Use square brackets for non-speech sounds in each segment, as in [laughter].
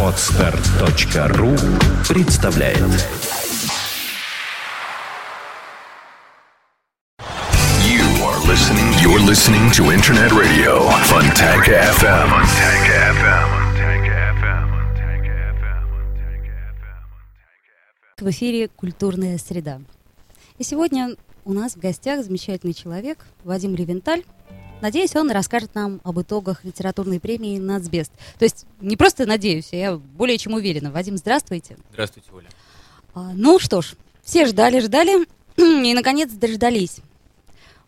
Отстар.ру представляет You are listening. You're listening to Internet Radio Funtank FM. Funtank FM. В эфире «Культурная среда». И сегодня у нас в гостях замечательный человек Вадим Ревенталь. Надеюсь, он расскажет нам об итогах литературной премии «Нацбест». То есть не просто надеюсь, я более чем уверена. Вадим, здравствуйте. Здравствуйте, Оля. А, ну что ж, все ждали, ждали [clears throat] и, наконец, дождались.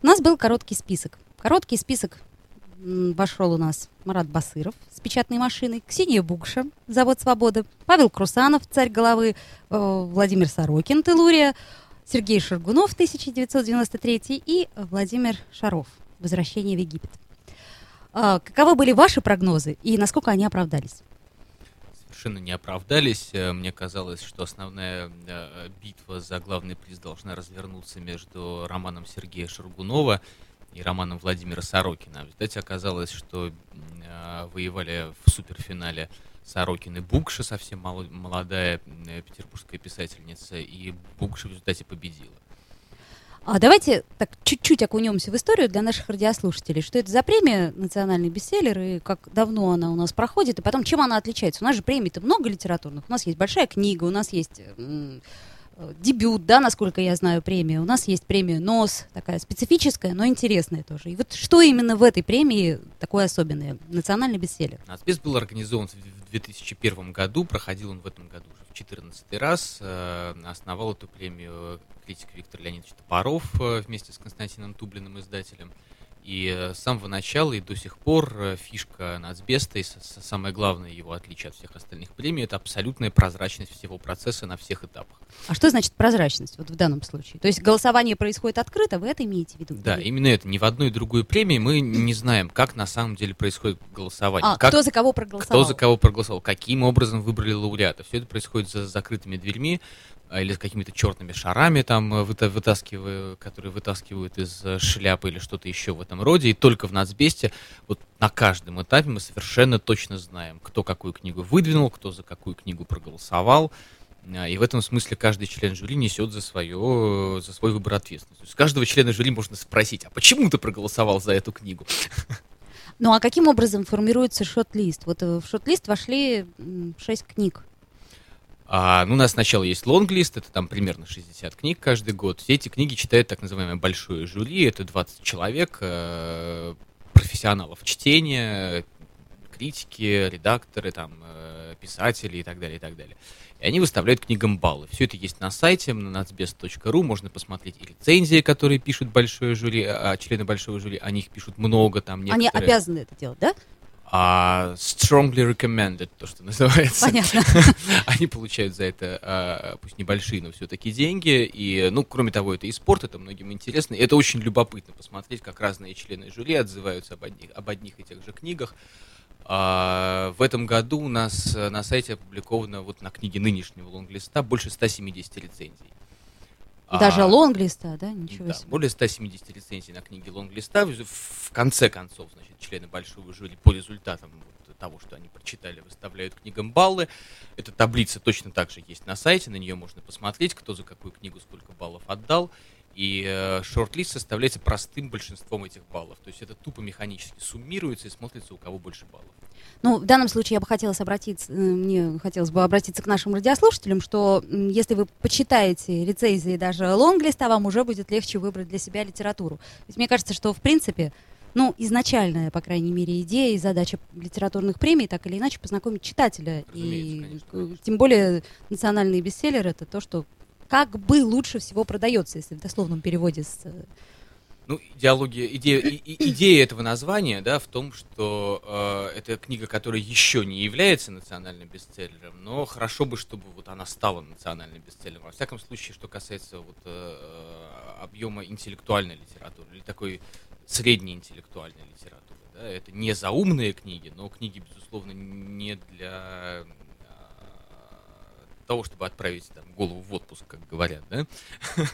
У нас был короткий список. Короткий список вошел у нас Марат Басыров с печатной машиной, Ксения Букша, Завод Свободы, Павел Крусанов, Царь головы, э, Владимир Сорокин, Телурия, Сергей Шаргунов, 1993 и Владимир Шаров, Возвращение в Египет. А, каковы были ваши прогнозы и насколько они оправдались? Совершенно не оправдались. Э, Мне казалось, что основная э, битва за главный приз должна развернуться между романом Сергея Шаргунова и романом Владимира Сорокина. В результате оказалось, что э, воевали в суперфинале Сорокин и Букша, совсем молодая петербургская писательница, и Букша в результате победила. А давайте так чуть-чуть окунемся в историю для наших радиослушателей. Что это за премия «Национальный бестселлер» и как давно она у нас проходит, и потом чем она отличается? У нас же премий-то много литературных. У нас есть большая книга, у нас есть э, дебют, да, насколько я знаю, премия. У нас есть премия «НОС», такая специфическая, но интересная тоже. И вот что именно в этой премии такое особенное? «Национальный бестселлер». Нацбест был организован в 2001 году, проходил он в этом году уже в 14 раз. Э, Основал эту премию критик Виктор Леонидович Топоров э, вместе с Константином Тублиным, издателем. И э, с самого начала и до сих пор э, фишка Нацбеста и самое главное его отличие от всех остальных премий это абсолютная прозрачность всего процесса на всех этапах. А что значит прозрачность вот в данном случае? То есть голосование происходит открыто, вы это имеете в виду? Да, именно это. Ни в одной другой премии мы не знаем, как на самом деле происходит голосование. А, как, кто за кого проголосовал? Кто за кого проголосовал, каким образом выбрали лауреата. Все это происходит за закрытыми дверьми или с какими-то черными шарами, там, э, выта- вытаскивая, которые вытаскивают из э, шляпы или что-то еще в этом роде. И только в Нацбесте вот на каждом этапе мы совершенно точно знаем, кто какую книгу выдвинул, кто за какую книгу проголосовал. А, И в этом смысле каждый член жюри несет за, свое, за свой выбор ответственность. То есть каждого члена жюри можно спросить, а почему ты проголосовал за эту книгу? Ну а каким образом формируется шот-лист? Вот э, в шот-лист вошли шесть книг. А, ну, у нас сначала есть лонглист, это там примерно 60 книг каждый год. Все эти книги читает так называемое большое жюри, это 20 человек, э, профессионалов чтения, критики, редакторы, там, э, писатели и так далее, и так далее. И они выставляют книгам баллы. Все это есть на сайте на nacbest.ru, можно посмотреть и рецензии, которые пишут большое жюри, а члены большого жюри, о них пишут много, там Они некоторые... обязаны это делать, да? А, strongly recommended, то, что называется. Понятно. [laughs] Они получают за это, а, пусть небольшие, но все-таки деньги. И, ну, кроме того, это и спорт, это многим интересно. И это очень любопытно посмотреть, как разные члены жюри отзываются об одних, об одних и тех же книгах. А, в этом году у нас э, на сайте опубликовано вот на книге нынешнего лонглиста больше 170 рецензий. Даже А, лонглиста, да? Ничего да, себе. более 170 рецензий на книге лонглиста. В в конце концов, значит, члены большого жюри по результатам вот того, что они прочитали, выставляют книгам баллы. Эта таблица точно так же есть на сайте, на нее можно посмотреть, кто за какую книгу сколько баллов отдал. И э, шорт-лист составляется простым большинством этих баллов. То есть это тупо механически суммируется и смотрится, у кого больше баллов. Ну, в данном случае я бы хотела обратиться, э, мне хотелось бы обратиться к нашим радиослушателям, что если вы почитаете рецензии даже лонглиста, вам уже будет легче выбрать для себя литературу. Ведь мне кажется, что в принципе, ну, изначальная, по крайней мере, идея и задача литературных премий так или иначе познакомить читателя. Разумеется, и конечно, э, конечно. тем более национальный бестселлер это то, что как бы лучше всего продается, если в дословном переводе с э, Ну, идеология, идея, и- идея этого названия, да, в том, что э, это книга, которая еще не является национальным бестселлером, но хорошо бы, чтобы вот она стала национальным бестселлером. Во всяком случае, что касается вот э, э, объема интеллектуальной литературы или такой средней интеллектуальной литературы. Да, это не заумные книги, но книги, безусловно, не для того, чтобы отправить там, голову в отпуск, как говорят, да, [laughs]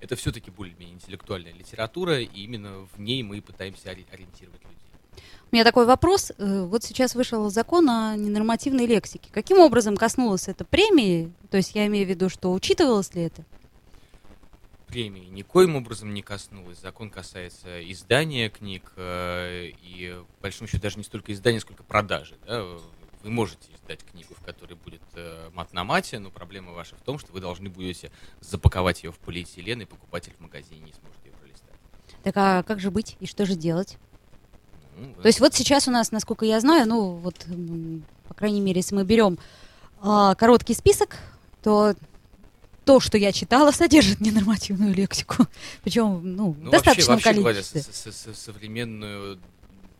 это все-таки более-менее интеллектуальная литература, и именно в ней мы пытаемся ори- ориентировать людей. У меня такой вопрос. Э, вот сейчас вышел закон о ненормативной лексике. Каким образом коснулась это премии? То есть я имею в виду, что учитывалось ли это? Премии никоим образом не коснулась. Закон касается издания книг э, и, по большому счету, даже не столько издания, сколько продажи. Да? Вы можете издать книгу, в которой будет э, мат на мате, но проблема ваша в том, что вы должны будете запаковать ее в полиэтилен, и покупатель в магазине не сможет ее пролистать. Так а как же быть и что же делать? Ну, То есть вот сейчас у нас, насколько я знаю, ну вот, по крайней мере, если мы берем а, короткий список, то то, что я читала, [laughs] содержит ненормативную лексику. Причем, ну, ну в достаточном вообще, вообще количестве. Говоря, современную,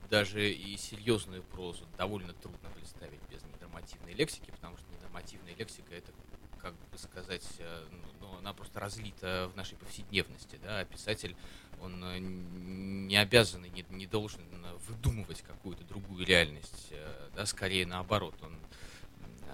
даже и серьезную прозу довольно трудно представить без ненормативной лексики, потому что ненормативная лексика это, как бы сказать, э, ну, она просто разлита в нашей повседневности, да, а писатель он э, не обязан и не, не должен выдумывать какую-то другую реальность, э, да, скорее наоборот, он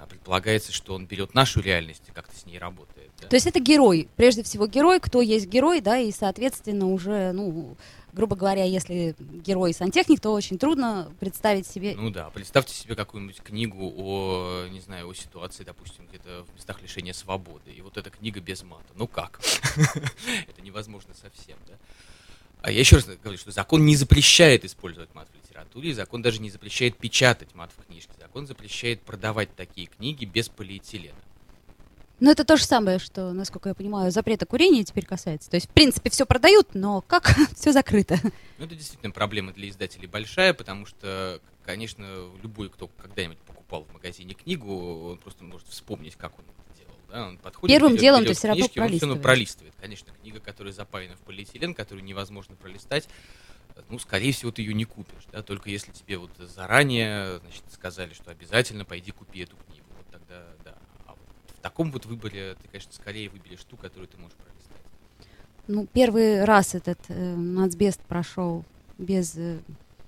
предполагается, что он берет нашу реальность и как-то с ней работает. Да? То есть это герой, прежде всего герой, кто есть герой, да, и, соответственно, уже, ну, грубо говоря, если герой сантехник, то очень трудно представить себе... Ну да, представьте себе какую-нибудь книгу о, не знаю, о ситуации, допустим, где-то в местах лишения свободы, и вот эта книга без мата. Ну как? [laughs] Это невозможно совсем, да? А я еще раз говорю, что закон не запрещает использовать мат в литературе, закон даже не запрещает печатать мат в книжке. Закон запрещает продавать такие книги без полиэтилена. Ну, это то же самое, что, насколько я понимаю, запрета курения теперь касается. То есть, в принципе, все продают, но как [laughs] все закрыто? Ну, это действительно проблема для издателей большая, потому что, конечно, любой, кто когда-нибудь покупал в магазине книгу, он просто может вспомнить, как он да, он подходит, Первым берет, делом берет ты все равно книжки, пролистывает. Он все пролистывает. Конечно, книга, которая запаяна в полиэтилен, которую невозможно пролистать, ну, скорее всего, ты ее не купишь, да, только если тебе вот заранее, значит, сказали, что обязательно пойди купи эту книгу, вот тогда, да. А вот в таком вот выборе ты, конечно, скорее выберешь ту, которую ты можешь пролистать. Ну, первый раз этот э, нацбест прошел без э,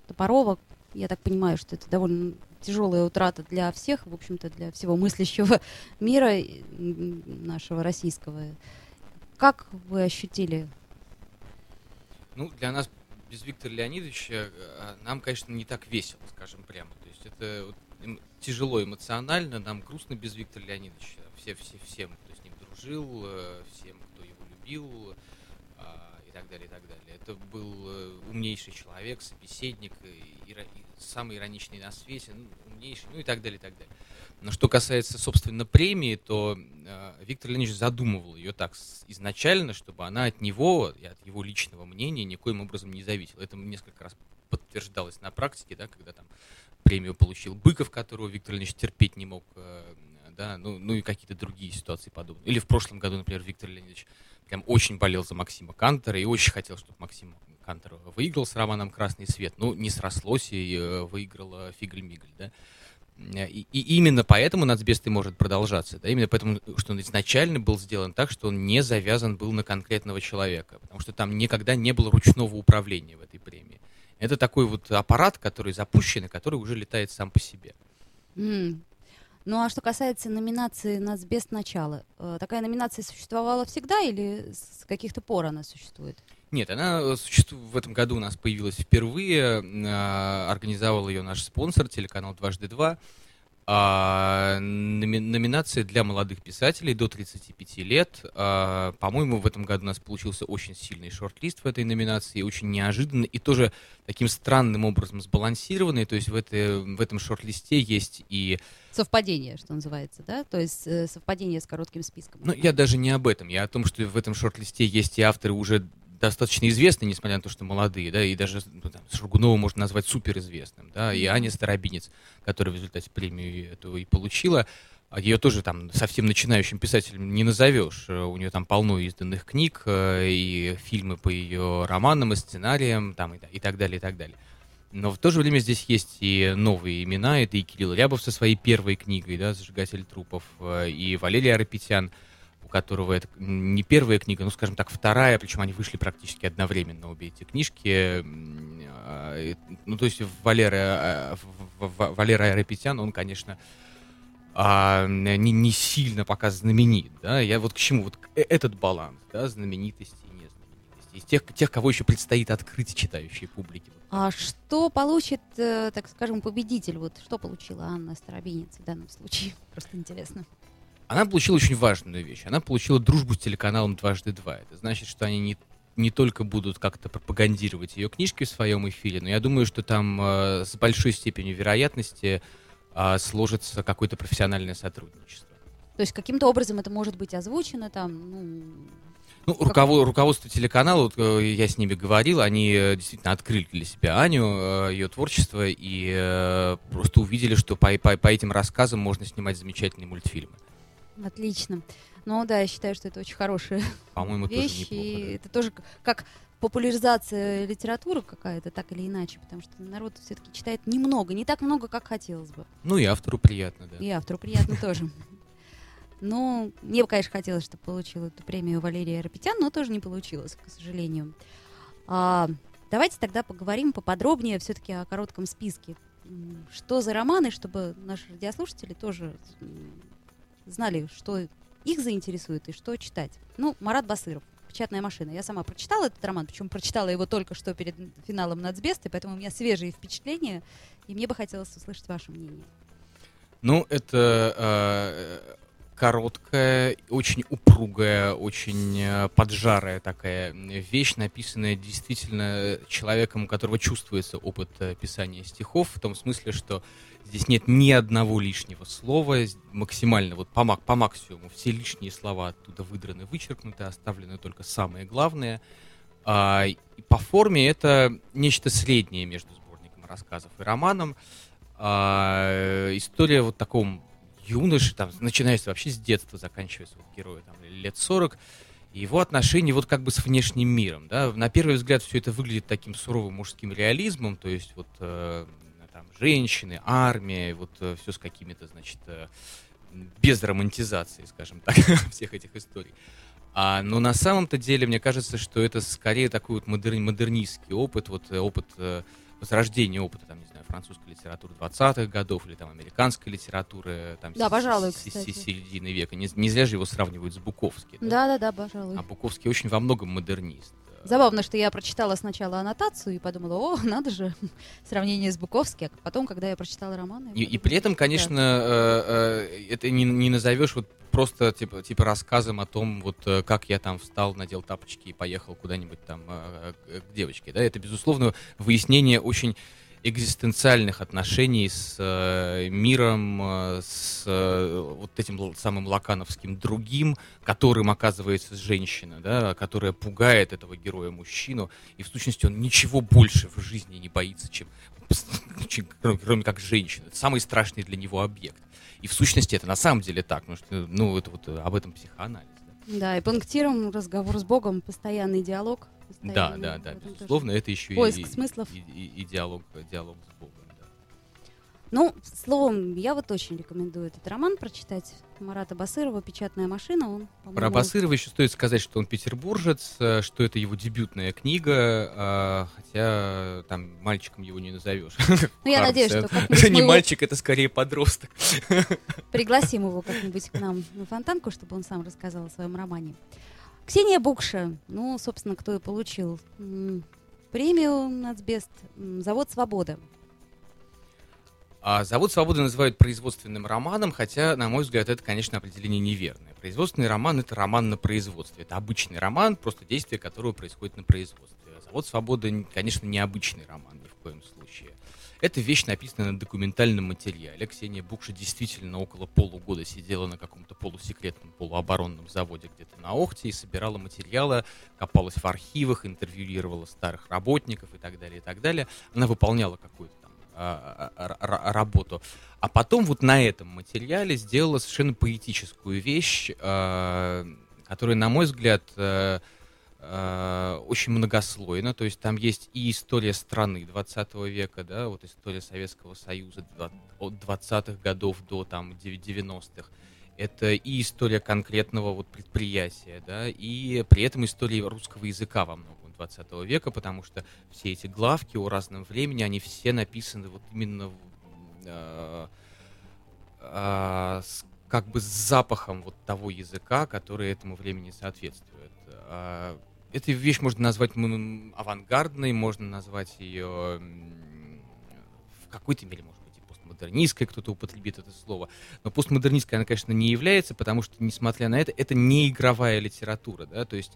топоровок. Я так понимаю, что это довольно тяжелая утрата для всех, в общем-то, для всего мыслящего [laughs] мира нашего российского. Как вы ощутили? Ну, для нас без Виктора Леонидовича а, нам, конечно, не так весело, скажем прямо. То есть это вот, тяжело эмоционально, нам грустно без Виктора Леонидовича. Все, все, всем, кто с ним дружил, э, всем, кто его любил, а, и так далее, и так далее. Это был э, умнейший человек, собеседник, и, и, самый ироничный на свете, ну, умнейший, ну и так далее, и так далее. Но что касается, собственно, премии, то э, Виктор Леонидович задумывал ее так изначально, чтобы она от него и от его личного мнения никоим образом не зависела. Это несколько раз подтверждалось на практике, да, когда там премию получил Быков, которого Виктор Леонидович терпеть не мог, э, да, ну, ну и какие-то другие ситуации подобные. Или в прошлом году, например, Виктор Леонидович прям очень болел за Максима Кантера и очень хотел, чтобы Максим Кантер выиграл с романом «Красный свет». Ну, не срослось, и э, выиграла Фигль-Мигль, да. И, и именно поэтому нацбест и может продолжаться, да, именно поэтому, что он изначально был сделан так, что он не завязан был на конкретного человека, потому что там никогда не было ручного управления в этой премии. Это такой вот аппарат, который запущен и который уже летает сам по себе. Mm. Ну а что касается номинации «Нацбест. Начало», э, такая номинация существовала всегда или с каких-то пор она существует? Нет, она э, существует в этом году у нас появилась впервые. Э, организовал ее наш спонсор, телеканал «Дважды два». А, номи- номинация для молодых писателей до 35 лет. А, по-моему, в этом году у нас получился очень сильный шорт-лист в этой номинации, очень неожиданный и тоже таким странным образом сбалансированный. То есть в, этой, в этом шорт-листе есть и... Совпадение, что называется, да? То есть э, совпадение с коротким списком. Ну, я даже не об этом. Я о том, что в этом шорт-листе есть и авторы уже достаточно известные, несмотря на то, что молодые, да, и даже ну, там, Шургунова можно назвать суперизвестным, да, и Аня Старобинец, которая в результате премию эту и получила, а ее тоже там совсем начинающим писателем не назовешь. У нее там полно изданных книг э, и фильмы по ее романам и сценариям там, и, и так далее, и так далее. Но в то же время здесь есть и новые имена. Это и Кирилл Рябов со своей первой книгой, да, «Зажигатель трупов», э, и Валерий Арапетян – у которого это не первая книга, ну, скажем так, вторая, причем они вышли практически одновременно, обе эти книжки. А, ну, то есть Валера, а, Валера Айрапетян, он, конечно, а, не, не сильно пока знаменит, да, я вот к чему, вот э, этот баланс, да, знаменитости и незнаменитости, из тех, тех, кого еще предстоит открыть читающей публике, А что получит, э, так скажем, победитель? Вот что получила Анна Старобинец в данном случае? Просто интересно. Она получила очень важную вещь. Она получила дружбу с телеканалом «Дважды два». Это значит, что они не, не только будут как-то пропагандировать ее книжки в своем эфире, но я думаю, что там э, с большой степенью вероятности э, сложится какое-то профессиональное сотрудничество. То есть каким-то образом это может быть озвучено там, ну, Ну, руково- руководство телеканала, вот, э, я с ними говорил, они э, действительно открыли для себя Аню, э, ее творчество, и э, просто увидели, что по, по- по этим рассказам можно снимать замечательные мультфильмы. Отлично. Ну да, я считаю, что это очень хорошая [laughs] По-моему, тоже вещь, неплохо. и да. это тоже как популяризация литературы какая-то, так или иначе, потому что народ все-таки читает немного, не так много, как хотелось бы. Ну и автору приятно, да. И автору приятно [laughs] тоже. Ну, мне бы, конечно, хотелось, чтобы получил эту премию Валерия Рапетян, но тоже не получилось, к сожалению. А, давайте тогда поговорим поподробнее все-таки о коротком списке. Что за романы, чтобы наши радиослушатели тоже знали, что их заинтересует и что читать. Ну, Марат Басыров. «Печатная машина». Я сама прочитала этот роман, причем прочитала его только что перед финалом «Нацбеста», поэтому у меня свежие впечатления, и мне бы хотелось услышать ваше мнение. Ну, это э, короткая, очень упругая, очень э, поджарая такая вещь, написанная действительно человеком, у которого чувствуется опыт э, писания стихов, в том смысле, что здесь нет ни одного лишнего слова, максимально вот по, по максимуму все лишние слова оттуда выдраны, вычеркнуты, оставлены только самые главные. А, и по форме это нечто среднее между сборником рассказов и романом. А, история вот таком юноши, там, начинается вообще с детства, заканчивается вот героя там, лет 40, и его отношения вот как бы с внешним миром, да, на первый взгляд все это выглядит таким суровым мужским реализмом, то есть вот э, там женщины, армия, вот все с какими-то, значит, э, без романтизации, скажем так, [laughs] всех этих историй. А, но на самом-то деле, мне кажется, что это скорее такой вот модер- модернистский опыт, вот э, опыт э, возрождения опыта, там, не знаю, французской литературы 20-х годов или там американской литературы там, Да, с- пожалуй, с- кстати. с середины века. Не, не зря же его сравнивают с Буковским. да? Да-да-да, пожалуй. А Буковский очень во многом модернист. Забавно, что я прочитала сначала аннотацию и подумала, о, надо же, [laughs] сравнение с Буковским. А потом, когда я прочитала роман... я И, и подумала, при этом, конечно, э, э, это не, не назовешь вот просто типа, типа рассказом о том, вот э, как я там встал, надел тапочки и поехал куда-нибудь там э, к девочке. Да? Это, безусловно, выяснение очень экзистенциальных отношений с э, миром, э, с э, вот этим самым лакановским другим, которым оказывается женщина, да, которая пугает этого героя мужчину, и в сущности он ничего больше в жизни не боится, чем [laughs] чем- кроме, как женщина. Это самый страшный для него объект. И в сущности это на самом деле так, потому что, ну, это вот э, об этом психоанализ. да. Да, и пунктиром разговор с Богом, постоянный диалог. Да, да, да, тоже. безусловно, это еще Поиск и, смыслов. и, и- и диалог, диалог с Богом. да. Ну, словом, я вот очень рекомендую этот роман прочитать. Марата Басырова «Печатная машина». Он, Про Басырова еще стоит сказать, что он петербуржец, э, что это его дебютная книга, а, хотя там мальчиком его не назовешь. Ну, я надеюсь, что Это [laughs] не мальчик, это скорее подросток. пригласим его как-нибудь к нам на фонтанку, чтобы он сам рассказал о своем романе. Ксения Букша, ну, собственно, кто и получил премию «Нацбест», «Завод Свобода». А «Завод свободы» называют производственным романом, хотя, на мой взгляд, это, конечно, определение неверное. Производственный роман — это роман на производстве. Это обычный роман, просто действие которого происходит на производстве. А «Завод свободы», конечно, необычный роман ни в коем случае. Эта вещь написана на документальном материале. Ксения Букша действительно около полугода сидела на каком-то полусекретном, полуоборонном заводе где-то на Охте и собирала материалы, копалась в архивах, интервьюировала старых работников и так далее, и так далее. Она выполняла какую-то там а, а, работу. А потом вот на этом материале сделала совершенно поэтическую вещь, а, которая, на мой взгляд, э, очень многослойна. То есть там есть и история страны 20 века, да, вот история Советского Союза от 20-х годов до там 90-х. Это и история конкретного вот предприятия, да, и при этом история русского языка во многом 20 века, потому что все эти главки о разном времени, они все написаны вот именно э, э, с, как бы с запахом вот того языка, который этому времени соответствует. Эту вещь можно назвать авангардной, можно назвать ее в какой-то мере, может быть, и постмодернистской, кто-то употребит это слово. Но постмодернистской она, конечно, не является, потому что, несмотря на это, это не игровая литература, да, то есть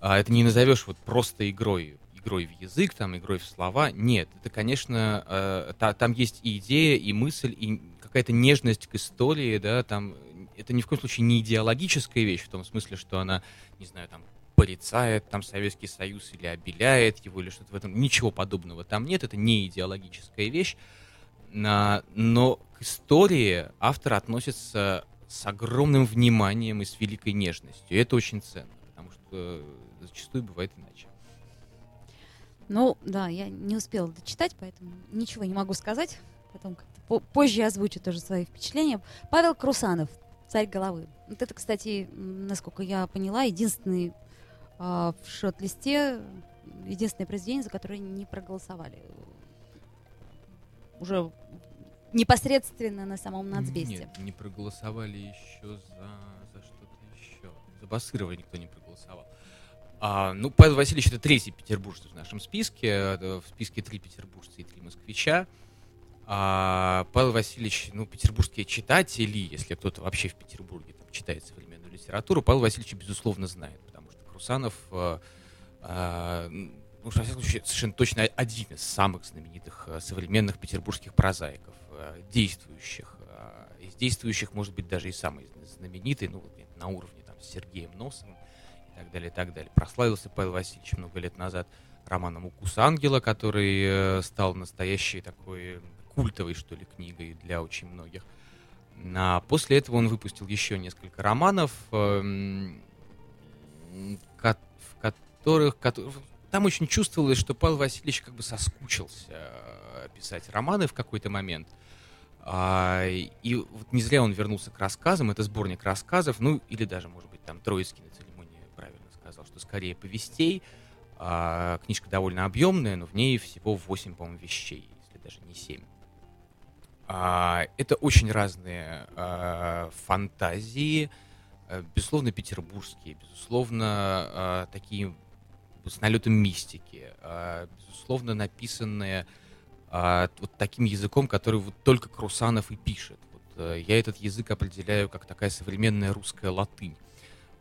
а, это не назовешь вот просто игрой, игрой в язык, там, игрой в слова. Нет, это, конечно, э, та- там есть и идея, и мысль, и какая-то нежность к истории, да, там это ни в коем случае не идеологическая вещь, в том смысле, что она, не знаю, там, порицает там Советский Союз или обеляет его, или что-то в этом. Ничего подобного там нет, это не идеологическая вещь. На- но к истории автор относится с огромным вниманием и с великой нежностью. И это очень ценно, потому что зачастую бывает иначе. Ну, да, я не успела дочитать, поэтому ничего не могу сказать. Потом как-то по- позже озвучу тоже свои впечатления. Павел Крусанов, «Царь головы». Вот это, кстати, насколько я поняла, единственный а, в шот-листе, единственное произведение, за которое не проголосовали. Уже непосредственно на самом нацбесте. Нет, не проголосовали еще за, за что-то еще. За Басырова никто не проголосовал. А, ну, Павел Васильевич это третий петербуржец в нашем списке. В списке три петербуржца и три москвича. А, Павел Васильевич, ну, петербургские читатели, если кто-то вообще в Петербурге там, читает современную литературу, Павел Васильевич, безусловно, знает, Крусанов, э, э, ну, во всяком случае, совершенно точно один из самых знаменитых э, современных петербургских прозаиков, э, действующих. Э, Из действующих, может быть, даже и самый знаменитый, ну, на уровне там, с Сергеем Носом и так далее, и так далее. Прославился Павел Васильевич много лет назад романом «Укус ангела», который стал настоящей такой культовой, что ли, книгой для очень многих. А после этого он выпустил еще несколько романов, в которых, кото- там очень чувствовалось, что Павел Васильевич как бы соскучился э, писать романы в какой-то момент. А, и вот не зря он вернулся к рассказам, это сборник рассказов, ну или даже, может быть, там Троицкий на церемонии правильно сказал, что скорее повестей. А, книжка довольно объемная, но в ней всего 8, по-моему, вещей, если даже не 7. А, это очень разные а, фантазии, э, безусловно, петербургские, безусловно, а, такие с налетом мистики, а, безусловно, написанные вот таким языком, который вот только Крусанов и пишет. Вот, э, я этот язык определяю как такая современная русская латынь.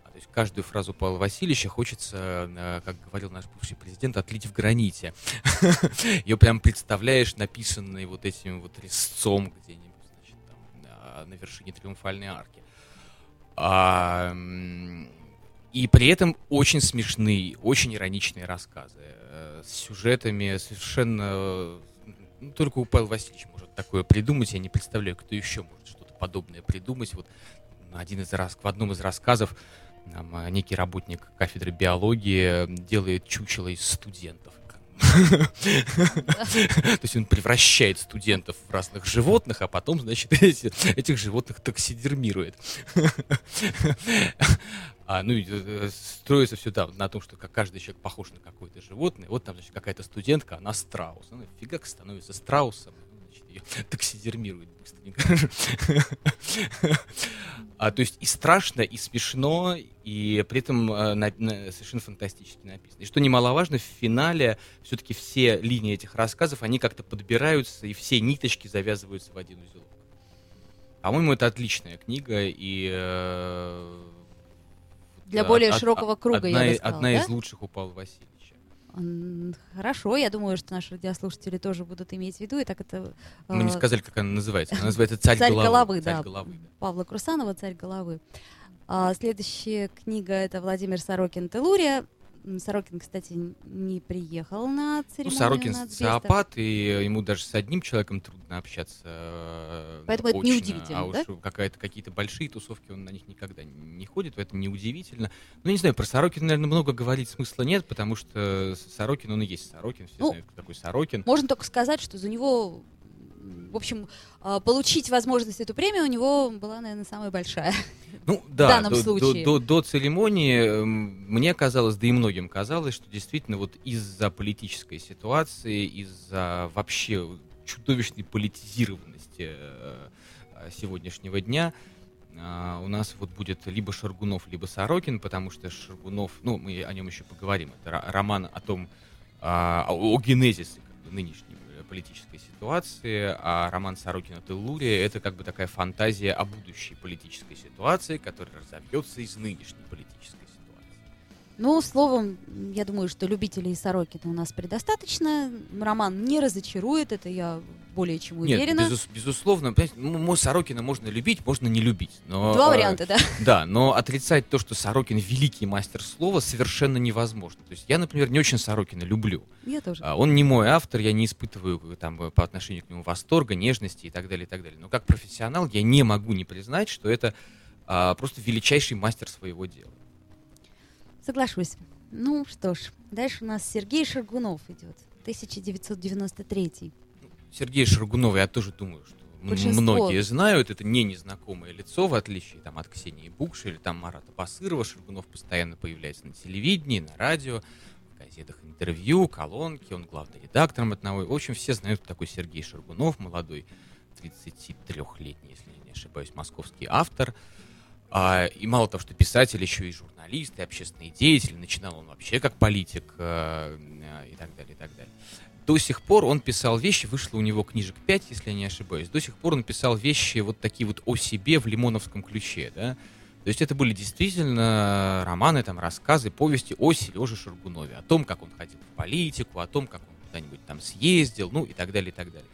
А, То есть каждую фразу Павла Васильевича хочется, э, как говорил наш бывший президент, отлить в граните. [laughs] Ее прям представляешь, написанной вот этим вот резцом где-нибудь, значит, там, на вершине Триумфальной арки. А, и при этом очень смешные, очень ироничные рассказы э, с сюжетами совершенно... ну, только у Павла Васильевича может такое придумать. Я не представляю, кто еще может что-то подобное придумать. Вот один из рас... в одном из рассказов нам э, некий работник кафедры биологии э, делает чучело из студентов. То есть он превращает студентов в разных животных, а потом, значит, [laughs] эти- этих животных таксидермирует. А, ну, и, э, строится все там на том, что каждый человек похож на какое-то животное. Вот там, значит, какая-то студентка, она страус. Она фигак становится страусом. Ее таксидермирует быстренько. А, то есть и страшно, и смешно, и при этом э, на- на- совершенно фантастически написано. И что немаловажно, в финале все-таки все линии этих рассказов, они как-то подбираются, и все ниточки завязываются в один узелок. По-моему, это отличная книга, и... э, Для от- более от- широкого круга, одна, я бы сказала, одна да? из лучших у Павла Васильевича. М, Хорошо, я думаю, что наши радиослушатели тоже будут иметь в виду, и так это... Мы не э, сказали, как она называется. Она [laughs] называется «Царь, «Царь головы». головы», «Царь да. головы, да. Павла Крусанова «Царь головы». А, следующая книга это Владимир Сорокин «Телурия». Сорокин, кстати, не приехал на Ну, церемонию Сорокин нацбеста. социопат, и ему даже с одним человеком трудно общаться. э, Поэтому это очно, неудивительно, А да? уж какая-то, какие-то большие тусовки, он на них никогда не ходит, поэтому неудивительно. Ну, не знаю, про Сорокина, наверное, много говорить смысла нет, потому что Сорокин, он и есть Сорокин, все Ну, знают, кто такой Сорокин. Можно только сказать, что за него, в общем, а, получить возможность эту премию у него была, наверное, самая большая. Ну [laughs] да, данном до, до- случае. До, до церемонии эм, мне казалось, да и многим казалось, что действительно вот из-за политической ситуации, из-за вообще чудовищной политизированности э, э, сегодняшнего дня, а, у нас вот будет либо Шаргунов, либо Сорокин, потому что Шаргунов, ну, мы о нем еще поговорим. Это роман о том, а, о, о генезисе как бы, нынешней политической ситуации, а роман Сорокина «Теллурия» — это как бы такая фантазия о будущей политической ситуации, которая разовьется из нынешней политической ну, словом, я думаю, что любителей Сорокина у нас предостаточно. Роман не разочарует, это я более чем уверена. Нет, безус, безусловно, ну, Сорокина можно любить, можно не любить. Но, Два э, варианта, да? [laughs] Да, но отрицать то, что Сорокин великий мастер слова, совершенно невозможно. То есть я, например, не очень Сорокина люблю. Я тоже. А, он не мой автор, я не испытываю там, по отношению к нему восторга, нежности и так далее, и так далее. Но как профессионал я не могу не признать, что это а, просто величайший мастер своего дела. Соглашусь. Ну что ж, дальше у нас Сергей Шаргунов идет. 1993. Сергей Шаргунов, я тоже думаю, что Большинство. многие знают. Это не незнакомое лицо, в отличие там, от Ксении Букши или там Марата Басырова. Шаргунов постоянно появляется на телевидении, на радио, в газетах интервью, колонки. Он главный редактор одного. В общем, все знают, кто такой Сергей Шаргунов, молодой 33-летний, если не ошибаюсь, московский автор. А, и мало того, что писатель, еще и журналист, и общественный деятель. Начинал он вообще как политик э, и так далее, и так далее. До сих пор он писал вещи, вышло у него книжек 5, если я не ошибаюсь. До сих пор он писал вещи вот такие вот о себе в лимоновском ключе, да. То есть это были действительно романы, там, рассказы, повести о Сереже Шаргунове, о том, как он ходил в политику, о том, как он куда-нибудь там съездил, ну и так далее, и так далее.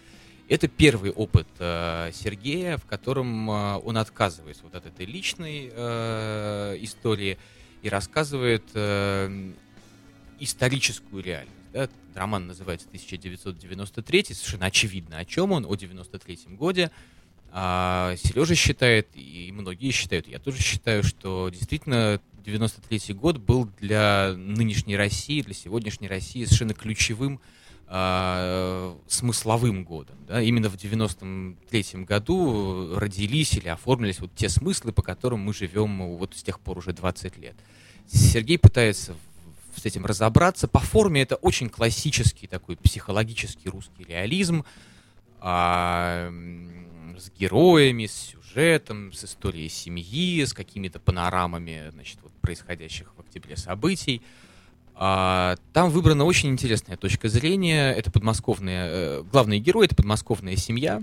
Это первый опыт э, Сергея, в котором э, он отказывается вот от этой личной э, истории и рассказывает э, историческую реальность. Да? Роман называется 1993, совершенно очевидно, о чем он, о 93 годе. А Сережа считает, и многие считают, я тоже считаю, что действительно 93 год был для нынешней России, для сегодняшней России совершенно ключевым э, смысловым годом. Да? Именно в 93 году родились или оформились вот те смыслы, по которым мы живем вот с тех пор уже 20 лет. Сергей пытается с этим разобраться. По форме это очень классический такой психологический русский реализм а, с героями, с сюжетом, с историей семьи, с какими-то панорамами значит, вот, происходящих в октябре событий. А, там выбрана очень интересная точка зрения. Это подмосковная... Э, главный герой — это подмосковная семья,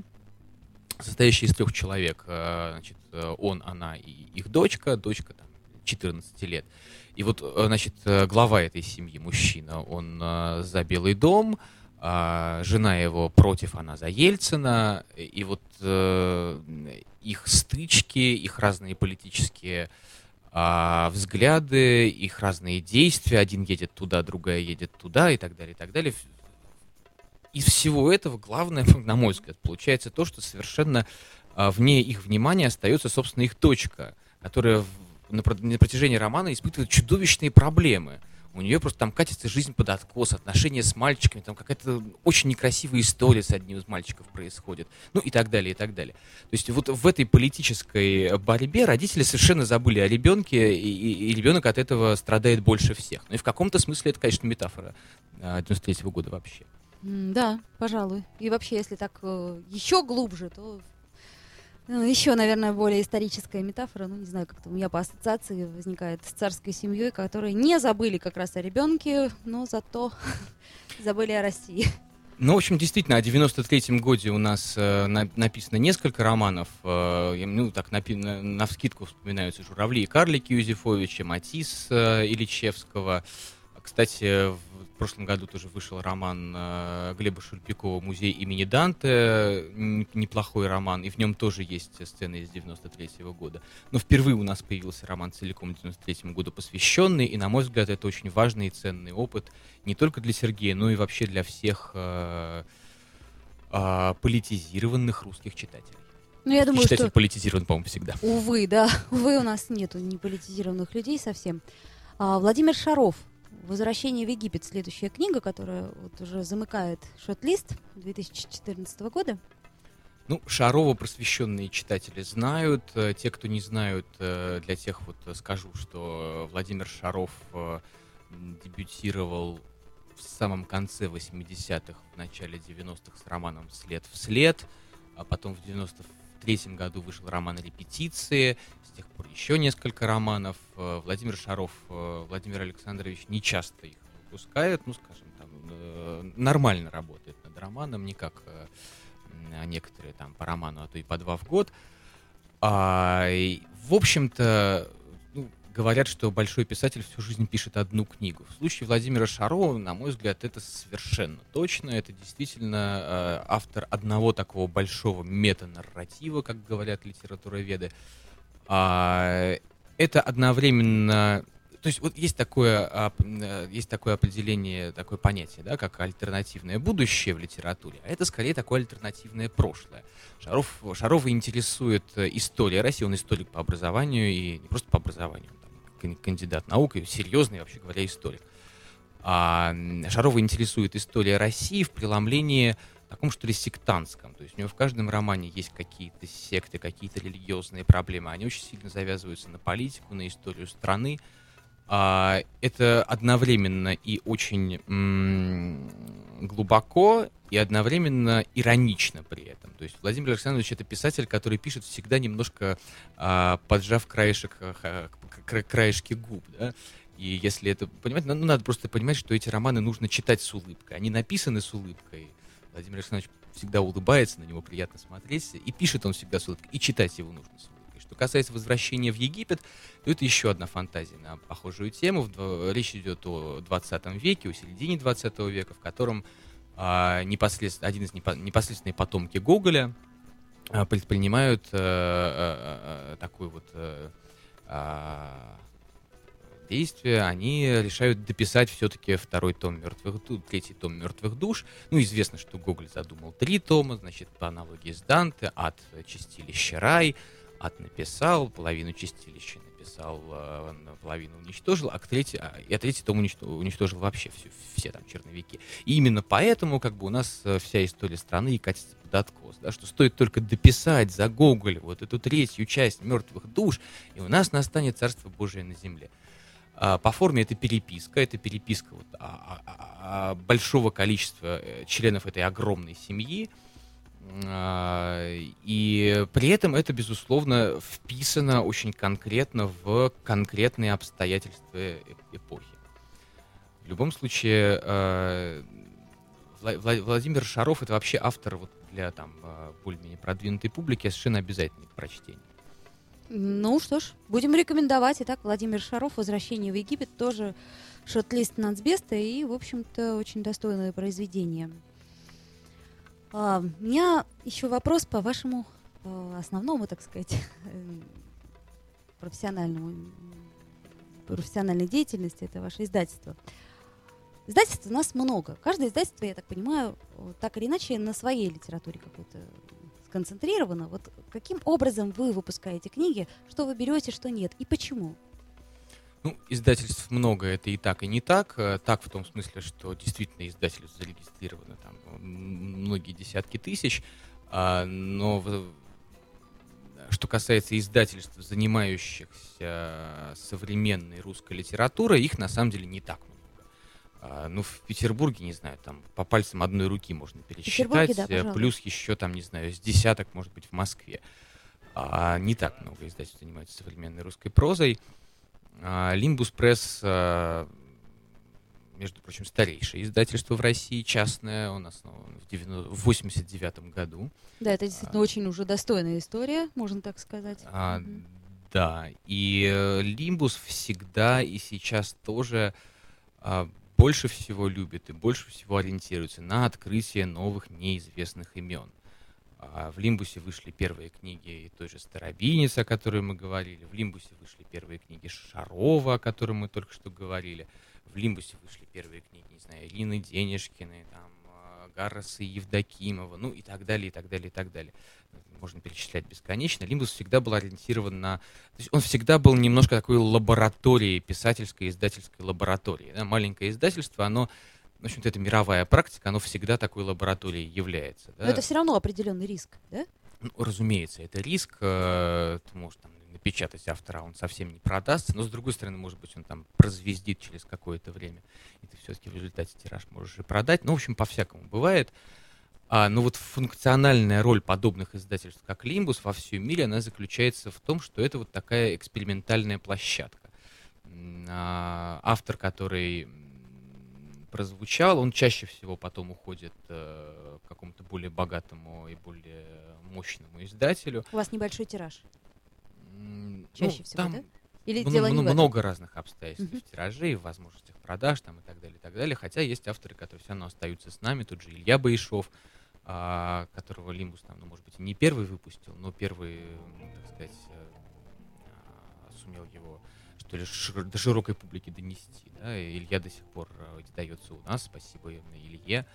состоящая из трех человек. Э, значит, он, она и их дочка. Дочка там 14 лет. И вот, э, значит, глава этой семьи, мужчина, он за Белый дом, а жена его против, она за Ельцина. И вот их стычки, их разные политические а, взгляды, их разные действия. Один едет туда, другая едет туда и так далее, и так далее. Из всего этого главное, [laughs] на мой взгляд, получается то, что совершенно а, вне их внимания остается, собственно, их точка, которая на протяжении романа испытывает чудовищные проблемы у нее просто там катится жизнь под откос, отношения с мальчиками, там какая-то очень некрасивая история с одним из мальчиков происходит, ну и так далее, и так далее. То есть вот в этой политической борьбе родители совершенно забыли о ребенке, и, и, ребенок от этого страдает больше всех. Ну и в каком-то смысле это, конечно, метафора 93 -го года вообще. Да, пожалуй. И вообще, если так э, еще глубже, то ну, еще, наверное, более историческая метафора, ну, не знаю, как-то у меня по ассоциации возникает с царской семьей, которые не забыли как раз о ребенке, но зато [laughs] забыли о России. Ну, в общем, действительно, о 93-м годе у нас э, на, написано несколько романов. Э, ну, так, на, на, на вскидку вспоминаются «Журавли и карлики» Юзефовича, «Матис» э, Ильичевского. Кстати, в прошлом году тоже вышел роман э, Глеба Шульпикова «Музей имени Данте», неплохой роман, и в нем тоже есть сцены из 93 -го года. Но впервые у нас появился роман целиком 93 году посвященный, и, на мой взгляд, это очень важный и ценный опыт не только для Сергея, но и вообще для всех э, э, политизированных русских читателей. Ну, я думаю, Читатель что... политизирован, по-моему, всегда. Увы, да. [laughs] Увы, у нас нету неполитизированных людей совсем. А, Владимир Шаров «Возвращение в Египет» следующая книга, которая вот уже замыкает шот-лист 2014 года. Ну, Шарова просвещенные читатели знают. Э, те, кто не знают, э, для тех вот скажу, что Владимир Шаров э, дебютировал в самом конце 80-х, в начале 90-х с романом «След в след», а потом в 90 93 году вышел роман «Репетиции», с тех пор еще несколько романов. Э, Владимир Шаров, э, Владимир Александрович не часто их выпускает, ну, скажем, там, э, нормально работает над романом, не как некоторые там по роману, а то и по два в год. А, в общем-то, говорят, что большой писатель всю жизнь пишет одну книгу. В случае Владимира Шарова, на мой взгляд, это совершенно точно. Это действительно э, автор одного такого большого метанарратива, как говорят литературоведы. А, это одновременно... То есть вот есть такое, э, есть такое определение, такое понятие, да, как альтернативное будущее в литературе, а это скорее такое альтернативное прошлое. Шаров, Шарова интересует э, история России, он историк по образованию, и не просто по образованию, кандидат наук, и серьезный, вообще говоря, историк. А Шарова интересует история России в преломлении таком, что ли, сектантском. То есть у него в каждом романе есть какие-то секты, какие-то религиозные проблемы. Они очень сильно завязываются на политику, на историю страны. А, это одновременно и очень глубоко, и одновременно иронично при этом. То есть Владимир Александрович это писатель, который пишет всегда немножко а, поджав краешек, а, кра- краешки губ, да. И если это понимать, ну, надо просто понимать, что эти романы нужно читать с улыбкой. Они написаны с улыбкой. Владимир Александрович всегда улыбается, на него приятно смотреть, и пишет он всегда с улыбкой, и читать его нужно с улыбкой. Что касается возвращения в Египет, то это еще одна фантазия на похожую тему. Речь идет о 20 веке, о середине 20 века, в котором а, непосредственно, один из непо- непосредственные потомки Гоголя а, предпринимают э, э, э, такой вот э, а, действие, они решают дописать все-таки второй том мертвых душ, третий том мертвых душ. Ну, известно, что Гоголь задумал три тома, значит, по аналогии с Данте, от чистилища рай, от написал, половину чистилища написал, э, половину уничтожил, а, к а, и а третий том уничтожил, уничтожил вообще все, все там черновики. И именно поэтому как бы у нас э, вся история страны и катится под откос, да, что стоит только дописать за Гоголя вот эту третью часть мертвых душ, и у нас настанет Царство Божие на земле. А, По форме это переписка, это переписка вот, а- а- а- большого количества э, членов этой огромной семьи. А, И при этом это, безусловно, вписано очень конкретно в конкретные обстоятельства э- эпохи. В любом случае, Вла- Владимир Шаров это вообще автор вот для там э, более-менее продвинутой публики совершенно обязательный к прочтению. Ну что ж, будем рекомендовать. Итак, Владимир Шаров «Возвращение в Египет» тоже шорт-лист нацбеста и, в общем-то, очень достойное произведение. А, у меня еще вопрос по вашему э, основному, так сказать, эм, профессиональному, профессиональной деятельности. Это ваше издательство. Издательств у нас много. Каждое издательство, я так понимаю, э, так или иначе на своей литературе какой-то сконцентрировано. Вот каким образом вы выпускаете книги, что вы берете, что нет, и почему? Ну, издательств много, это и так, и не так. Э, Так в том смысле, что действительно издательств зарегистрировано там многие десятки тысяч, а, но что касается издательств, занимающихся современной русской литературой, их на самом деле не так много. А, Ну, в Петербурге, не знаю, там по пальцам одной руки можно пересчитать, да, э, плюс еще там, не знаю, с десяток, может быть, в Москве. А, Не так много издательств занимаются современной русской прозой. А, Лимбус Пресс, а, между прочим, старейшее издательство в России, частное, он основан в 90 в 89 году. Да, это действительно А. очень уже достойная история, можно так сказать. А. Да, и э, Лимбус всегда и сейчас тоже а, больше всего любит и больше всего ориентируется на открытие новых неизвестных имен. А, В Лимбусе вышли первые книги и той же Старобинец, о которой мы говорили. В Лимбусе вышли первые книги Шарова, о котором мы только что говорили. В Лимбусе вышли первые книги, не знаю, Ирины Денежкиной, там, а, Гарреса Евдокимова, ну и так далее, и так далее, и так далее. Можно перечислять бесконечно. Лимбус всегда был ориентирован на... То есть он всегда был немножко такой лабораторией, писательской, издательской лабораторией. да. Маленькое издательство, оно, в общем-то, это мировая практика, оно всегда такой лабораторией является. Но да. это все равно определенный риск, да? Ну, разумеется, это риск. э, Ты можешь там напечатать автора, он совсем не продастся. Но, с другой стороны, может быть, он там прозвездит через какое-то время. И ты все-таки в результате тираж можешь и продать. Ну, в общем, по-всякому бывает. А, ну вот функциональная роль подобных издательств, как Лимбус, во всем мире, она заключается в том, что это вот такая экспериментальная площадка. А, автор, который прозвучал, он чаще всего потом уходит э, к какому-то более богатому и более мощному издателю. У вас небольшой тираж. М, Чаще ну, всего, там да? Или мно- дело не в этом? много разных обстоятельств Мгм. в тираже, в возможностях продаж там, и так далее, и так далее. Хотя есть авторы, которые все равно остаются с нами. Тот же Илья Боишов, а, которого Лимбус, там, ну, может быть, и не первый выпустил, но первый, ну, так сказать, э, а, сумел его что ли, до широкой публики донести. Да? Илья до сих пор э, издается у нас, спасибо Илье.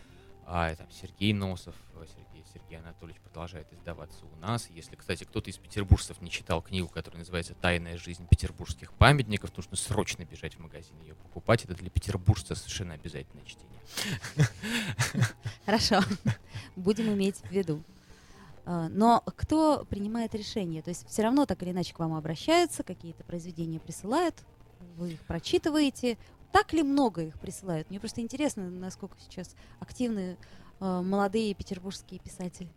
А, там Сергей Носов, э, Сергей, Сергей Анатольевич продолжает издаваться у нас. Если, кстати, кто-то из петербуржцев не читал книгу, которая называется «Тайная жизнь петербургских памятников», нужно срочно бежать в магазин ее покупать. Это для петербуржца совершенно обязательное чтение. Хорошо, будем иметь в виду. А, Но кто принимает решение? То есть все равно так или иначе к вам обращаются, какие-то произведения присылают, вы их прочитываете. Так ли много их присылают? Мне просто интересно, насколько сейчас активны а, молодые петербургские писатели.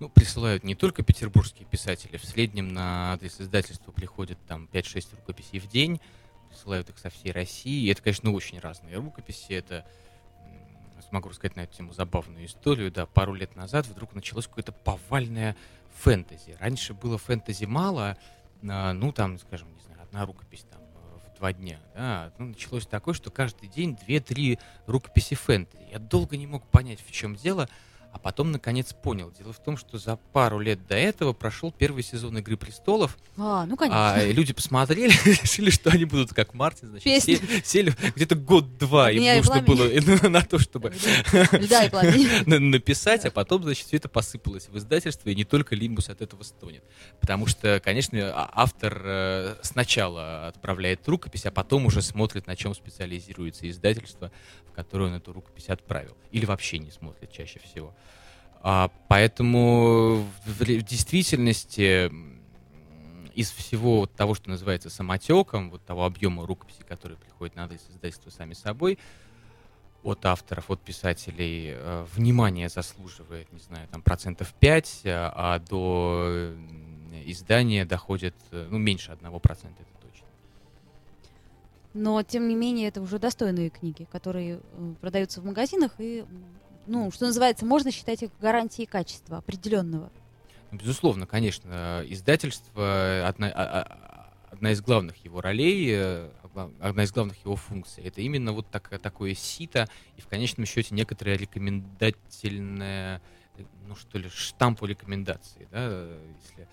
Ну, присылают не только петербургские писатели. В среднем на адрес издательства приходит там 5-6 рукописей в день. Присылают их со всей России. И это, конечно, очень разные рукописи. Это, смогу рассказать на эту тему забавную историю. Да, пару лет назад вдруг началось какое-то повальное фэнтези. Раньше было фэнтези мало. а, ну, там, скажем, не знаю, одна рукопись там э, в два дня. Да. Ну, началось такое, что каждый день 2-3 рукописи фэнтези. Я долго не мог понять, в чем дело. А потом, наконец, понял. Дело в том, что за пару лет до этого прошел первый сезон «Игры престолов», А, ну конечно. а люди посмотрели, [laughs] решили, что они будут как Мартин, значит, Песни. се- сели где-то год-два, им нужно было [laughs] на то, чтобы [laughs] написать, а потом, значит, все это посыпалось в издательство, и не только Лимбус от этого стонет. Потому что, конечно, а- автор э, сначала отправляет рукопись, а потом уже смотрит, на чем специализируется издательство, в которое он эту рукопись отправил. Или вообще не смотрит чаще всего. А, поэтому в, в действительности из всего того, что называется самотеком, вот того объема рукописей, которые приходят на адрес издательства сами собой, от авторов, от писателей э, внимание заслуживает, не знаю, там процентов 5, а, а до э, издания доходит, э, ну, меньше одного процента, это точно. Но, тем не менее, это уже достойные книги, которые э, продаются в магазинах и, ну, что называется, можно считать их гарантией качества определенного. Ну, Безусловно, конечно, издательство одна, а- а- одна из главных его ролей, э, одна из главных его функций. Это именно вот так- такое сито и в конечном счете некоторая рекомендательная, ну что ли, штамп рекомендации, да, если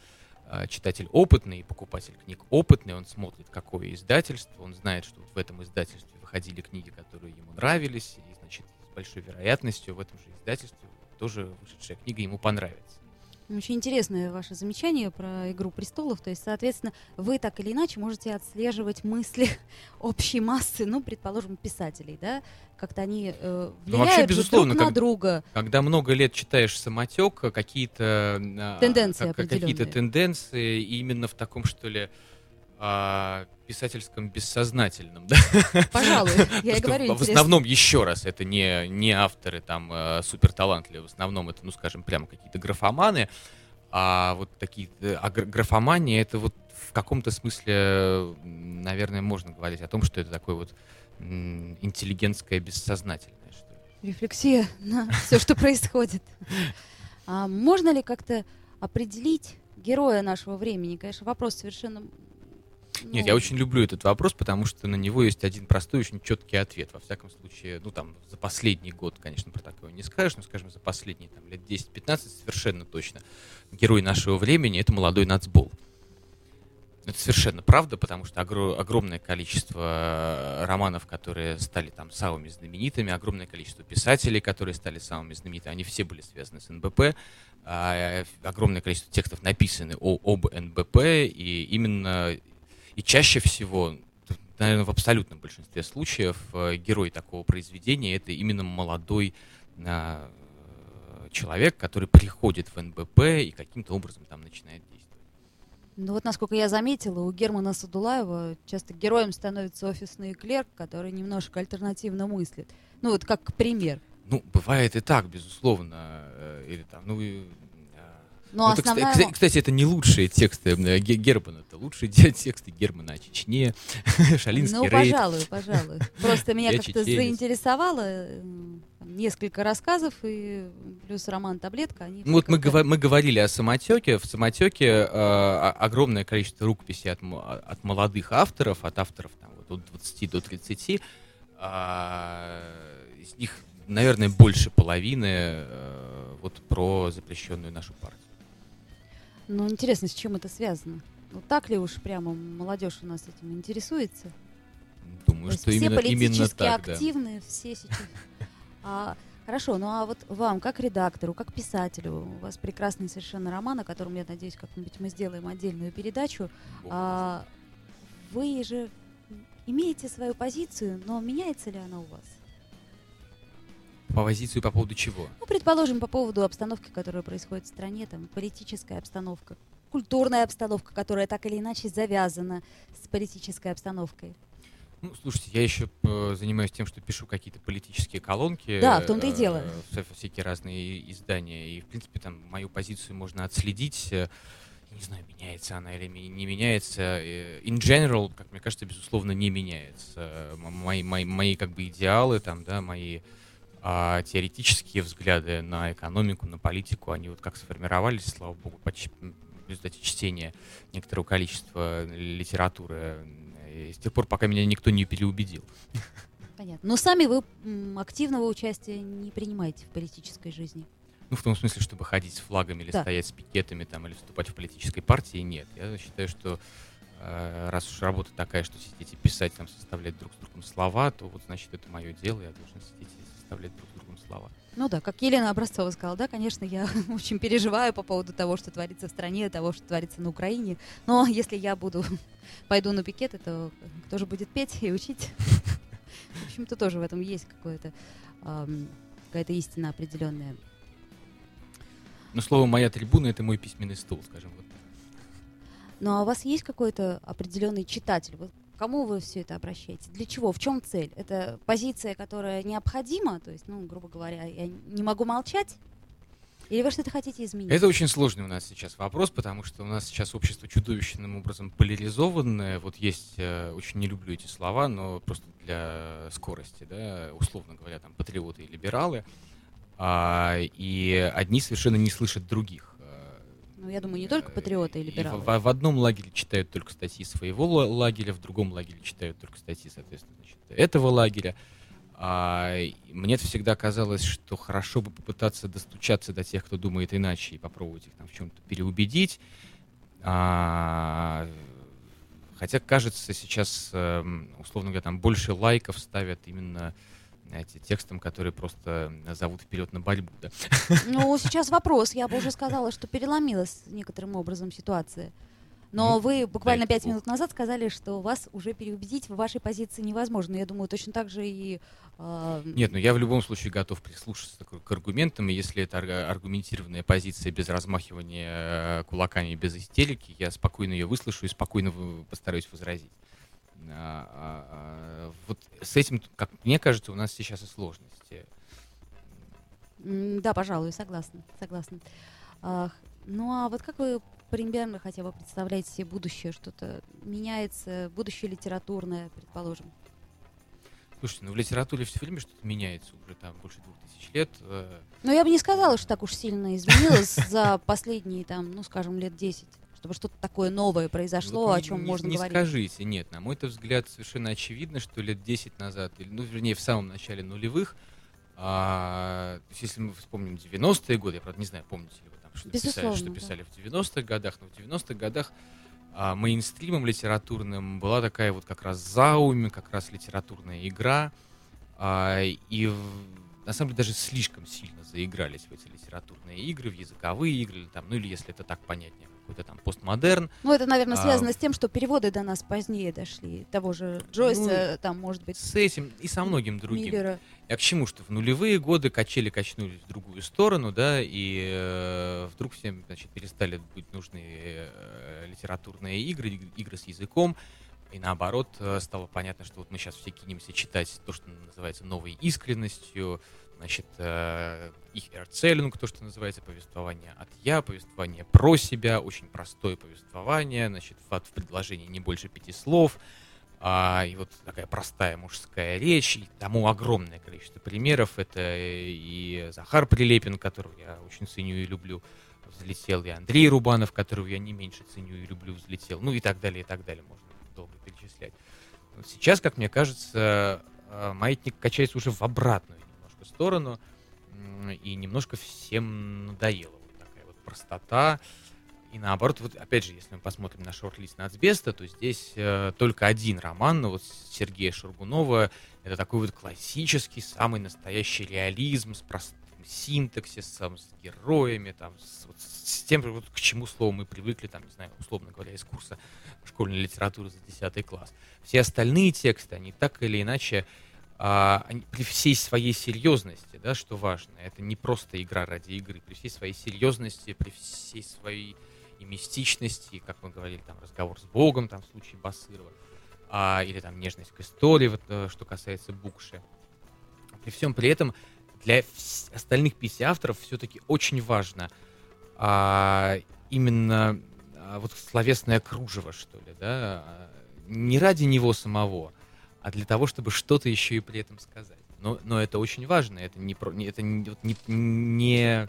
а, читатель опытный, покупатель книг опытный, он смотрит, какое издательство, он знает, что вот в этом издательстве выходили книги, которые ему нравились, большой вероятностью в этом же издательстве тоже вышедшая книга ему понравится. Очень интересное ваше замечание про «Игру престолов». То есть, соответственно, вы так или иначе можете отслеживать мысли [laughs] общей массы, ну, предположим, писателей, да? Как-то они э, Ну, вообще, влияют друг безусловно, на как- друга. Когда много лет читаешь самотек, какие-то а, Тенденции как- какие-то тенденции именно в таком что ли а, писательском бессознательном, да? Пожалуй, я и говорю, в- основном еще раз это не не авторы там э, супер талантливые, в основном это, ну скажем, прямо какие-то графоманы, а вот такие э, а гра- графомания это вот в каком-то смысле, наверное, можно говорить о том, что это такое вот интеллигентское бессознательное, что ли. Рефлексия на все, что происходит. А можно ли как-то определить героя нашего времени? Конечно, вопрос совершенно... Нет, ну, я очень люблю этот вопрос, потому что на него есть один простой, очень четкий ответ. Во всяком случае, ну там за последний год, конечно, про такое не скажешь, но, скажем, за последние там, лет 10-15 совершенно точно. Герой нашего времени — это молодой нацбол. Это совершенно правда, потому что огро- огромное количество э, романов, которые стали там самыми знаменитыми, огромное количество писателей, которые стали самыми знаменитыми, они все были связаны с НБП. А, э, огромное количество текстов написаны о, об НБП, и именно и чаще всего, наверное, в абсолютном большинстве случаев, э, герой такого произведения это именно молодой а, человек, который приходит в НБП и каким-то образом там начинает действовать. Ну вот, насколько я заметила, у Германа Садулаева часто героем становится офисный клерк, который немножко альтернативно мыслит. Ну вот как пример. Ну, бывает и так, безусловно. э, Или там, ну, Но ну, это, кста- основная... кста- кстати, это не лучшие тексты э, Ге- Германа, это лучшие те- тексты Германа о Чечне, [laughs] Шалинский Ну, рейд. пожалуй, пожалуй. Просто меня [laughs] как-то заинтересовало э, несколько рассказов и плюс роман «Таблетка». Они Ну, вот мы, гова- мы говорили о самотеке. В самотеке э, огромное количество рукописей от, от молодых авторов, от авторов там, вот, от 20 до 30. А, из них, наверное, больше половины э, вот про запрещенную нашу партию. Ну, интересно, с чем это связано? Ну, так ли уж прямо молодежь у нас этим интересуется? Думаю, что все именно, именно политически так, да. активны, все сейчас. А, хорошо, ну а вот вам, как редактору, как писателю, у вас прекрасный совершенно роман, о котором, я надеюсь, как-нибудь мы сделаем отдельную передачу. А, вы же имеете свою позицию, но меняется ли она у вас? По позицию по поводу чего? Ну, предположим, по поводу обстановки, которая происходит в стране, там, политическая обстановка, культурная обстановка, которая так или иначе завязана с политической обстановкой. Ну, слушайте, я еще э, занимаюсь тем, что пишу какие-то политические колонки. Да, в том-то и дело. э, в вся- всякие разные издания. И, в принципе, там мою позицию можно отследить. э, Не знаю, меняется она или не меняется. Э, In general, как мне кажется, безусловно, не меняется. Э, Мои, мои, мои как бы идеалы, там, да, мои а, теоретические взгляды на экономику, на политику, они вот как сформировались, слава богу, по ч- м, в результате чтения некоторого количества литературы. И с тех пор, пока меня никто не переубедил. Понятно. Но сами вы активного участия не принимаете в политической жизни. Ну, в том смысле, чтобы ходить с флагами или Да. стоять с пикетами там, или вступать в политической партии, нет. Я считаю, что э, раз уж работа такая, что сидеть и писать, там, составлять друг с другом слова, то вот, значит, это мое дело, я должен сидеть и составлять друг с другом слова. Ну да, как Елена Образцова сказала, да, конечно, я [laughs] очень переживаю по поводу того, что творится в стране, того, что творится на Украине. Но [laughs] если я буду, [laughs] пойду на пикеты, то кто же будет петь и учить? В общем-то, тоже в этом есть какое-то, какая-то истина определенная. Но слово «моя трибуна» — это мой письменный стол, скажем вот. Ну а у вас есть какой-то определенный читатель? Вот кому вы все это обращаете? Для чего? В чем цель? Это позиция, которая необходима? То есть, ну, грубо говоря, я не могу молчать? Или вы что-то хотите изменить? Это очень сложный у нас сейчас вопрос, потому что у нас сейчас общество чудовищным образом поляризованное. Вот есть, э, очень не люблю эти слова, но просто для скорости, да, условно говоря, там патриоты и либералы. А, и одни совершенно не слышат других. Ну, я думаю, не только патриоты и либералы. в, в одном лагере читают только статьи своего ла- лагеря, в другом лагере читают только статьи, соответственно, значит, этого лагеря. А, и мне всегда казалось, что хорошо бы попытаться достучаться до тех, кто думает иначе, и попробовать их там в чем-то переубедить. А, хотя, кажется, сейчас, эм, условно говоря, там больше лайков ставят именно знаете, текстом, которые просто зовут вперед на борьбу. Да? Ну, сейчас вопрос. Я бы уже сказала, что переломилась некоторым образом ситуация. Но Ну, вы буквально пять минут назад сказали, что вас уже переубедить в вашей позиции невозможно. Я думаю, точно так же и... а, Нет, ну я в любом случае готов прислушаться к, к аргументам, и если это аргументированная позиция без размахивания э, кулаками, без истерики, я спокойно ее выслушаю и спокойно постараюсь возразить. А, а, а, вот с этим, как мне кажется, у нас сейчас и сложности. Да, пожалуй, согласна. согласна. Ну, а вот как вы примерно хотя бы представляете себе будущее? Что-то меняется, будущее литературное, предположим? Слушайте, ну в литературе все время что-то меняется уже там больше двух тысяч лет. э, Но я бы не сказала, что так уж сильно изменилось за [laughs] последние, там, ну, скажем, лет 10, чтобы что-то такое новое произошло, Вот о не- чем не, можно не говорить. скажите, нет, на мой взгляд, совершенно очевидно, что лет 10 назад, или, ну, вернее, в самом начале нулевых, а, то есть если мы вспомним 90-е годы, я, правда, не знаю, помните ли вы там, что писали, Безусловно, что да. писали в 90-х годах, но в 90-х годах а, мейнстримом литературным была такая вот как раз зауми, как раз литературная игра, а, и в- на самом деле даже слишком сильно заигрались в эти литературные игры, в языковые игры, там, ну или если это так понятнее, какой-то там постмодерн, Ну, это, наверное, А, связано с тем, что переводы до нас позднее дошли. Того же Джойса, там, может быть, с этим и со многим другим. Миллера. Я к чему, что в нулевые годы качели качнулись в другую сторону, да, и э, вдруг всем, значит, перестали быть нужны э, литературные игры, иг- игры с языком, И наоборот, э, стало понятно, что вот мы сейчас все кинемся читать то, что называется новой искренностью, значит, э, их Erzählung, то, что называется повествование от я, повествование про себя, очень простое повествование, значит, в, в предложении не больше пяти слов, а, и вот такая простая мужская речь, и тому огромное количество примеров. Это и Захар Прилепин, которого я очень ценю и люблю, взлетел, и Андрей Рубанов, которого я не меньше ценю и люблю, взлетел, ну и так далее, и так далее, можно долго перечислять. Сейчас, как мне кажется, э, маятник качается уже в обратную немножко сторону, и немножко всем надоело вот такая вот простота, и наоборот, вот опять же, если мы посмотрим на шорт-лист Нацбеста, то здесь э, только один роман, но вот Сергея Шургунова, это такой вот классический, самый настоящий реализм с простым синтаксисом, с героями, там, с, вот, с тем, вот, к чему слову мы привыкли, там, не знаю, условно говоря, из курса школьной литературы за 10 класс. Все остальные тексты, они так или иначе а, при всей своей серьезности, да, что важно, это не просто игра ради игры, при всей своей серьезности, при всей своей и мистичности, как мы говорили, там разговор с Богом, там в случае Басырова, а, или там нежность к истории, вот, э, что касается Букши. При всем при этом для остальных пяти авторов все-таки очень важно а, именно а, вот словесное кружево, что ли, да, а, не ради него самого, а для того, чтобы что-то еще и при этом сказать. Но, но это очень важно, это не, это не, не, не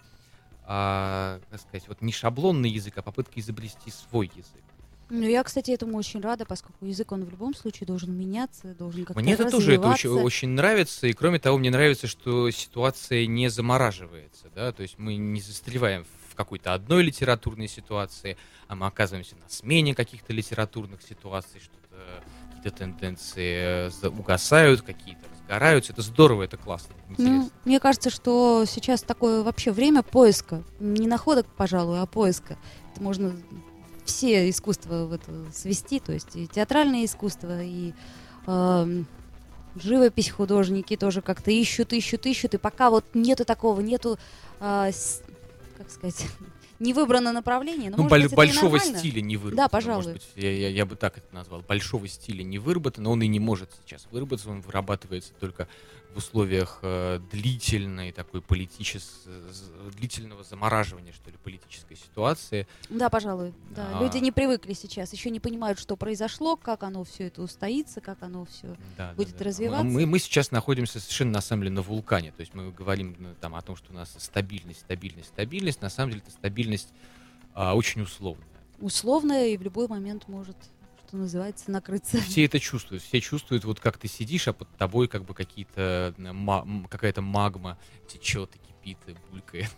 а, как сказать, вот не шаблонный язык, а попытка изобрести свой язык. Ну, я, кстати, этому очень рада, поскольку язык, он в любом случае должен меняться, должен как-то Мне это тоже это очень, очень нравится, и кроме того, мне нравится, что ситуация не замораживается, да, то есть мы не застреваем в какой-то одной литературной ситуации, а мы оказываемся на смене каких-то литературных ситуаций, что-то какие-то тенденции э, угасают, какие-то разгораются. Это здорово, это классно, Ну, мне кажется, что сейчас такое вообще время поиска. Не находок, пожалуй, а поиска. Это можно все искусства в это свести, то есть и театральное искусство, и э, живопись художники тоже как-то ищут, ищут, ищут, и пока вот нету такого, нету, э, с, как сказать, не выбрано направление. Но, ну, может быть, большого стиля не выработано. Да, пожалуй. Может быть, я, я, я бы так это назвал. Большого стиля не выработано, он и не может сейчас выработаться, он вырабатывается только в условиях э, длительной такой политической, длительного замораживания, что ли, политической ситуации. Да, пожалуй. Да. А... Люди не привыкли сейчас, еще не понимают, что произошло, как оно все это устоится, как оно все да, будет да, да. развиваться. Мы, мы сейчас находимся совершенно, на самом деле, на вулкане. То есть мы говорим ну, там, о том, что у нас стабильность, стабильность, стабильность. На самом деле это стабильность а, очень условная. Условная и в любой момент может что называется, накрыться. Все это чувствуют, все чувствуют, вот как ты сидишь, а под тобой как бы какие-то, какая-то магма течет и кипит, и булькает.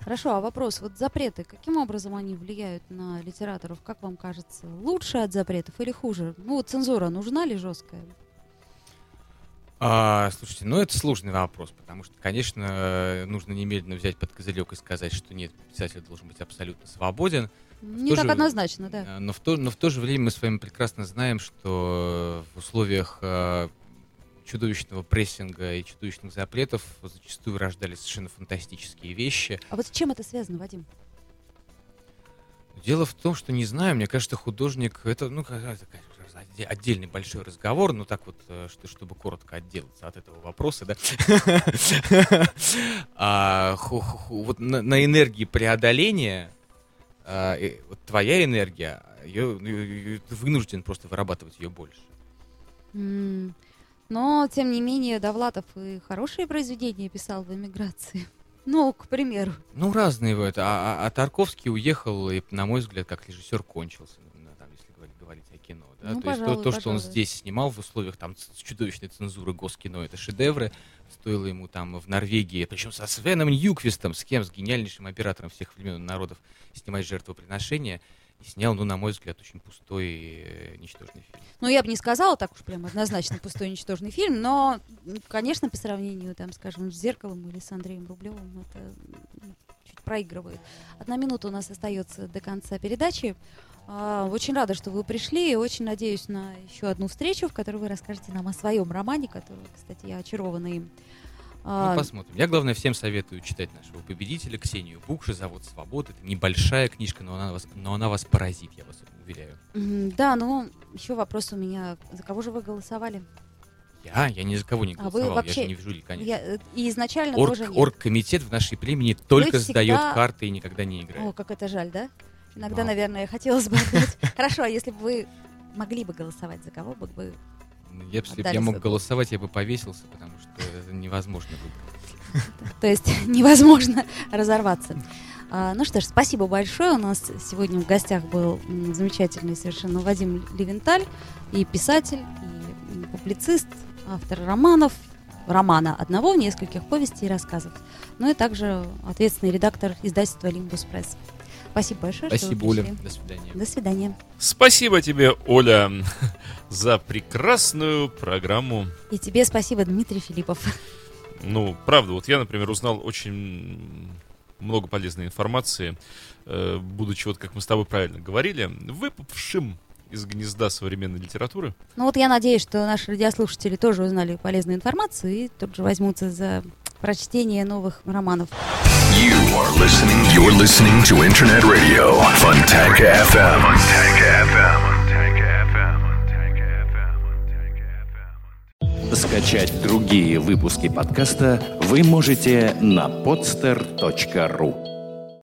Хорошо, а вопрос, вот запреты, каким образом они влияют на литераторов? Как вам кажется, лучше от запретов или хуже? Ну, вот цензура нужна ли жесткая? А, слушайте, ну это сложный вопрос, потому что, конечно, нужно немедленно взять под козырек и сказать, что нет, писатель должен быть абсолютно свободен. Не так же, однозначно, да. А, но в, то, но в то же время мы с вами прекрасно знаем, что в условиях э, чудовищного прессинга и чудовищных запретов зачастую рождались совершенно фантастические вещи. А вот с чем это связано, Вадим? Дело в том, что не знаю, мне кажется, художник это, ну, это, отдельный большой разговор, ну так вот, э, что, чтобы коротко отделаться от этого вопроса, да. [laughs] а, вот на энергии преодоления а, вот твоя энергия, ее, ее, ты вынужден просто вырабатывать ее больше. Mm. Но, тем не менее, Довлатов и хорошие произведения писал в эмиграции. [laughs] Ну, к примеру. Ну, разные вот. А, а, а Тарковский уехал, и, на мой взгляд, как режиссер кончился, ну, там, если говорить, говорить о кино. Да? Ну, то есть то, то что он здесь снимал в условиях там чудовищной цензуры госкино, это шедевры. Стоило ему там в Норвегии, причем со Свеном Ньюквистом, с кем, с гениальнейшим оператором всех времен народов, снимать жертвоприношения. И снял, ну, на мой взгляд, очень пустой и э, ничтожный фильм. Ну, я бы не сказала так уж прям однозначно пустой и ничтожный фильм, но, конечно, по сравнению, там, скажем, с «Зеркалом» или с Андреем Рублевым, это чуть проигрывает. Одна минута у нас остается до конца передачи. А, очень рада, что вы пришли, и очень надеюсь на еще одну встречу, в которой вы расскажете нам о своем романе, который, кстати, я очарована им. А, Ну, посмотрим. Я, главное, всем советую читать нашего победителя Ксению Букши «Завод свободы». Это небольшая книжка, но она вас, но она вас поразит, я вас уверяю. Да, ну, еще вопрос у меня. За кого же вы голосовали? Я? Я ни за кого не А вы голосовал, я вообще- же не в жюри, конечно. Я, э, и изначально Орг, тоже нет. оргкомитет в нашей племени только всегда- сдает карты и никогда не играет. О, как это жаль, да? Иногда, Да. наверное, хотелось бы отдать. [laughs] Хорошо, а если бы вы могли бы голосовать, за кого бы вы... Ну, я, если бы я мог голосовать, я бы повесился, потому что это невозможно выбрать. [laughs] То есть [laughs] невозможно разорваться. А, ну что ж, спасибо большое. У нас сегодня в гостях был замечательный совершенно Вадим Левенталь, и писатель, и публицист, автор романов, романа одного, нескольких повестей и рассказов. Ну и также ответственный редактор издательства «Лимбус Пресс». Спасибо большое, что Спасибо, Оля. До свидания. До свидания. Спасибо тебе, Оля, за прекрасную программу. И тебе спасибо, Дмитрий Филиппов. Ну, правда, вот я, например, узнал очень много полезной информации, э, будучи, вот как мы с тобой правильно говорили, выпавшим из гнезда современной литературы. Ну вот я надеюсь, что наши радиослушатели тоже узнали полезную информацию и тут же возьмутся за прочтение новых романов. You are listening. You're listening to Internet Radio Funtank FM. Funtank FM. Скачать другие выпуски подкаста вы можете на podster.ru